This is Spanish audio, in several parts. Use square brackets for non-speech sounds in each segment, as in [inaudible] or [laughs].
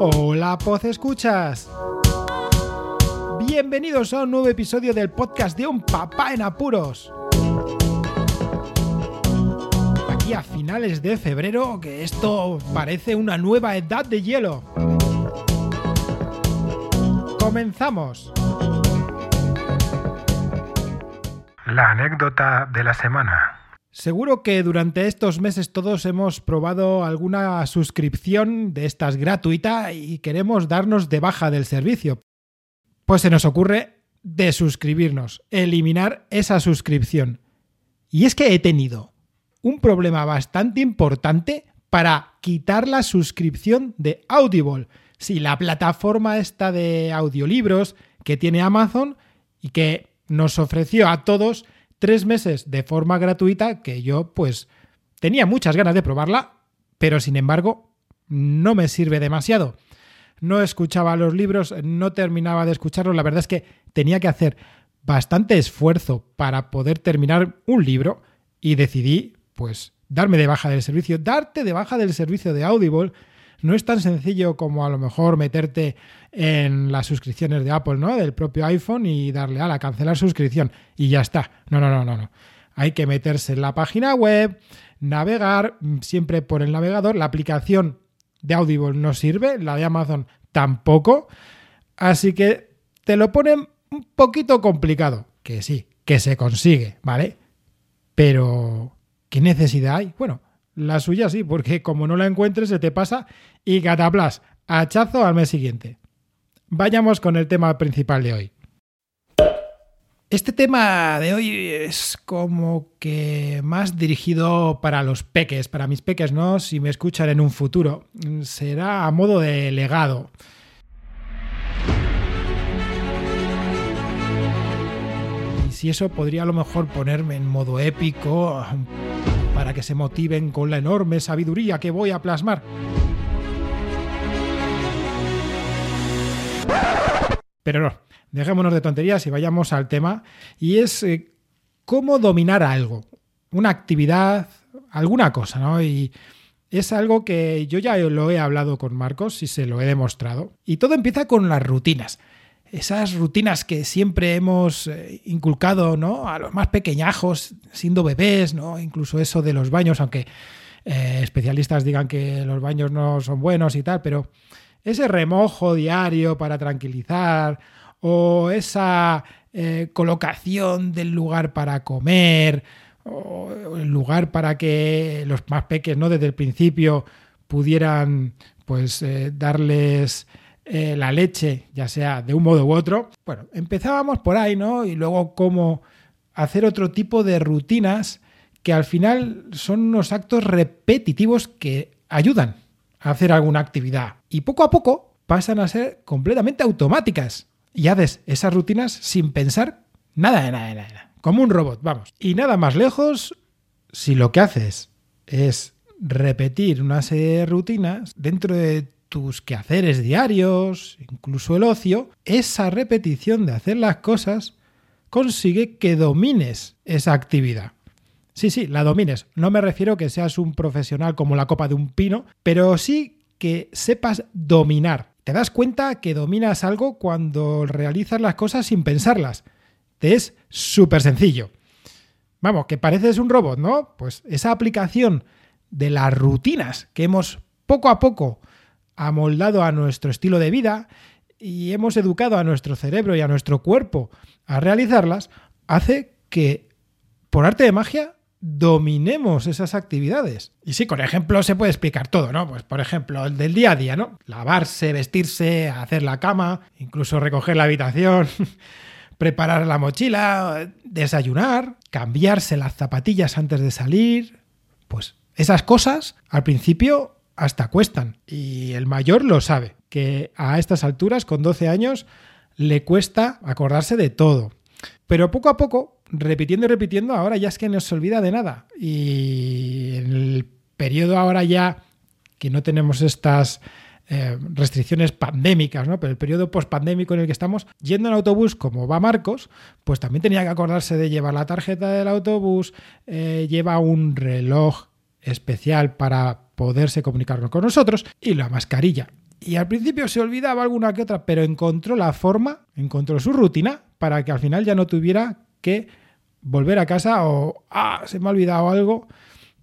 Hola, Poz Escuchas. Bienvenidos a un nuevo episodio del podcast de un papá en apuros. Aquí a finales de febrero, que esto parece una nueva edad de hielo. Comenzamos. La anécdota de la semana. Seguro que durante estos meses todos hemos probado alguna suscripción de estas gratuita y queremos darnos de baja del servicio. Pues se nos ocurre desuscribirnos, eliminar esa suscripción. Y es que he tenido un problema bastante importante para quitar la suscripción de Audible. Sí, la plataforma esta de audiolibros que tiene Amazon y que nos ofreció a todos tres meses de forma gratuita que yo pues tenía muchas ganas de probarla, pero sin embargo no me sirve demasiado. No escuchaba los libros, no terminaba de escucharlos, la verdad es que tenía que hacer bastante esfuerzo para poder terminar un libro y decidí pues darme de baja del servicio. Darte de baja del servicio de Audible no es tan sencillo como a lo mejor meterte en las suscripciones de Apple, ¿no? Del propio iPhone y darle a la cancelar suscripción y ya está. No, no, no, no, no. Hay que meterse en la página web, navegar mm, siempre por el navegador. La aplicación de Audible no sirve, la de Amazon tampoco. Así que te lo ponen un poquito complicado. Que sí, que se consigue, ¿vale? Pero, ¿qué necesidad hay? Bueno, la suya sí, porque como no la encuentres se te pasa y cataplas, hachazo al mes siguiente. Vayamos con el tema principal de hoy. Este tema de hoy es como que más dirigido para los peques, para mis peques, ¿no? Si me escuchan en un futuro. Será a modo de legado. Y si eso podría a lo mejor ponerme en modo épico, para que se motiven con la enorme sabiduría que voy a plasmar. Pero no, dejémonos de tonterías y vayamos al tema. Y es eh, cómo dominar algo, una actividad, alguna cosa, ¿no? Y es algo que yo ya lo he hablado con Marcos y se lo he demostrado. Y todo empieza con las rutinas esas rutinas que siempre hemos eh, inculcado ¿no? a los más pequeñajos, siendo bebés, ¿no? incluso eso de los baños, aunque eh, especialistas digan que los baños no son buenos y tal, pero ese remojo diario para tranquilizar o esa eh, colocación del lugar para comer o el lugar para que los más pequeños ¿no? desde el principio pudieran pues darles eh, la leche, ya sea de un modo u otro. Bueno, empezábamos por ahí, ¿no? Y luego cómo hacer otro tipo de rutinas que al final son unos actos repetitivos que ayudan a hacer alguna actividad. Y poco a poco pasan a ser completamente automáticas. Y haces esas rutinas sin pensar nada de nada nada. Como un robot, vamos. Y nada más lejos, si lo que haces es repetir una serie de rutinas dentro de tus quehaceres diarios, incluso el ocio, esa repetición de hacer las cosas consigue que domines esa actividad. Sí, sí, la domines. No me refiero que seas un profesional como la copa de un pino, pero sí que sepas dominar. Te das cuenta que dominas algo cuando realizas las cosas sin pensarlas. Te es súper sencillo. Vamos, que pareces un robot, ¿no? Pues esa aplicación de las rutinas que hemos poco a poco amoldado a nuestro estilo de vida y hemos educado a nuestro cerebro y a nuestro cuerpo a realizarlas, hace que, por arte de magia, dominemos esas actividades. Y sí, con ejemplo se puede explicar todo, ¿no? Pues por ejemplo, el del día a día, ¿no? Lavarse, vestirse, hacer la cama, incluso recoger la habitación, [laughs] preparar la mochila, desayunar, cambiarse las zapatillas antes de salir, pues esas cosas al principio hasta cuestan. Y el mayor lo sabe, que a estas alturas, con 12 años, le cuesta acordarse de todo. Pero poco a poco, repitiendo y repitiendo, ahora ya es que no se olvida de nada. Y en el periodo ahora ya que no tenemos estas eh, restricciones pandémicas, ¿no? Pero el periodo pospandémico en el que estamos, yendo en autobús como va Marcos, pues también tenía que acordarse de llevar la tarjeta del autobús, eh, lleva un reloj especial para poderse comunicar con nosotros y la mascarilla. y al principio se olvidaba alguna que otra, pero encontró la forma, encontró su rutina para que al final ya no tuviera que volver a casa o, ah, se me ha olvidado algo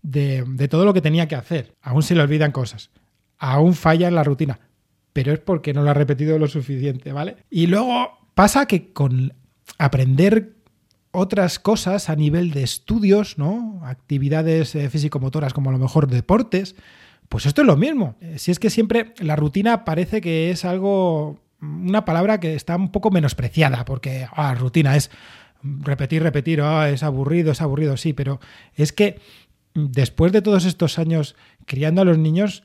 de, de todo lo que tenía que hacer. Aún se le olvidan cosas, aún falla en la rutina, pero es porque no lo ha repetido lo suficiente, ¿vale? Y luego pasa que con aprender otras cosas a nivel de estudios, ¿no? Actividades eh, físico-motoras como a lo mejor deportes, pues esto es lo mismo. Eh, si es que siempre la rutina parece que es algo, una palabra que está un poco menospreciada, porque ah, rutina es repetir, repetir, ah, es aburrido, es aburrido, sí, pero es que después de todos estos años criando a los niños,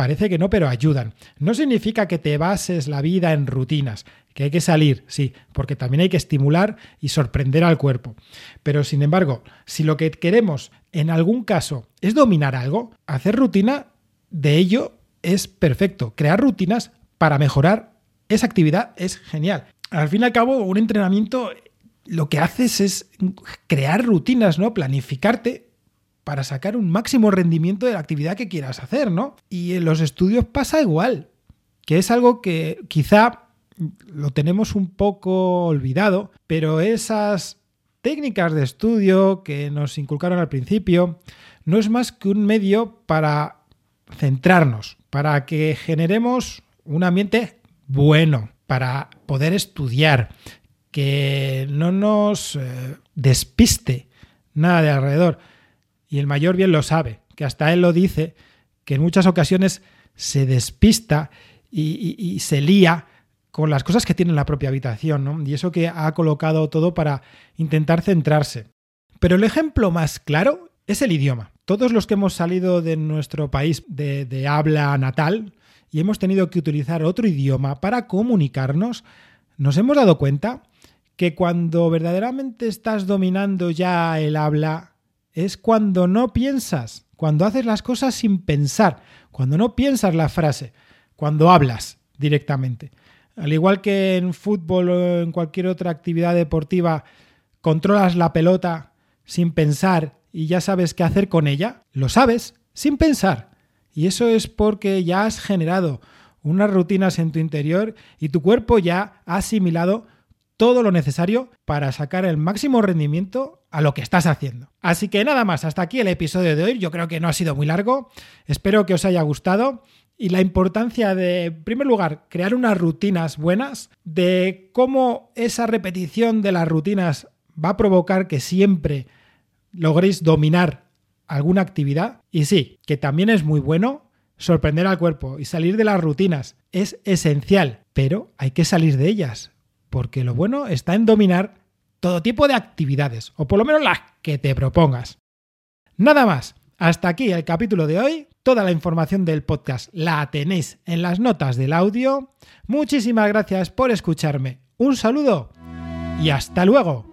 parece que no, pero ayudan. No significa que te bases la vida en rutinas, que hay que salir, sí, porque también hay que estimular y sorprender al cuerpo. Pero sin embargo, si lo que queremos en algún caso es dominar algo, hacer rutina de ello es perfecto. Crear rutinas para mejorar esa actividad es genial. Al fin y al cabo, un entrenamiento lo que haces es crear rutinas, ¿no? Planificarte para sacar un máximo rendimiento de la actividad que quieras hacer, ¿no? Y en los estudios pasa igual, que es algo que quizá lo tenemos un poco olvidado, pero esas técnicas de estudio que nos inculcaron al principio no es más que un medio para centrarnos, para que generemos un ambiente bueno, para poder estudiar, que no nos eh, despiste nada de alrededor. Y el mayor bien lo sabe, que hasta él lo dice, que en muchas ocasiones se despista y, se lía con las cosas que tiene en la propia habitación, ¿no? Y eso que ha colocado todo para intentar centrarse. Pero el ejemplo más claro es el idioma. Todos los que hemos salido de nuestro país de, de habla natal y hemos tenido que utilizar otro idioma para comunicarnos, nos hemos dado cuenta que cuando verdaderamente estás dominando ya el habla es cuando no piensas, cuando haces las cosas sin pensar, cuando no piensas la frase, cuando hablas directamente. Al igual que en fútbol o en cualquier otra actividad deportiva, controlas la pelota sin pensar y ya sabes qué hacer con ella, lo sabes sin pensar. Y eso es porque ya has generado unas rutinas en tu interior y tu cuerpo ya ha asimilado todo lo necesario para sacar el máximo rendimiento a lo que estás haciendo. Así que nada más, hasta aquí el episodio de hoy. Yo creo que no ha sido muy largo. Espero que os haya gustado. Y la importancia de, en primer lugar, crear unas rutinas buenas, de cómo esa repetición de las rutinas va a provocar que siempre logréis dominar alguna actividad. Y sí, que también es muy bueno sorprender al cuerpo y salir de las rutinas. Es esencial, pero hay que salir de ellas porque lo bueno está en dominar todo tipo de actividades, o por lo menos las que te propongas. Nada más, hasta aquí el capítulo de hoy. Toda la información del podcast la tenéis en las notas del audio. Muchísimas gracias por escucharme. Un saludo y hasta luego.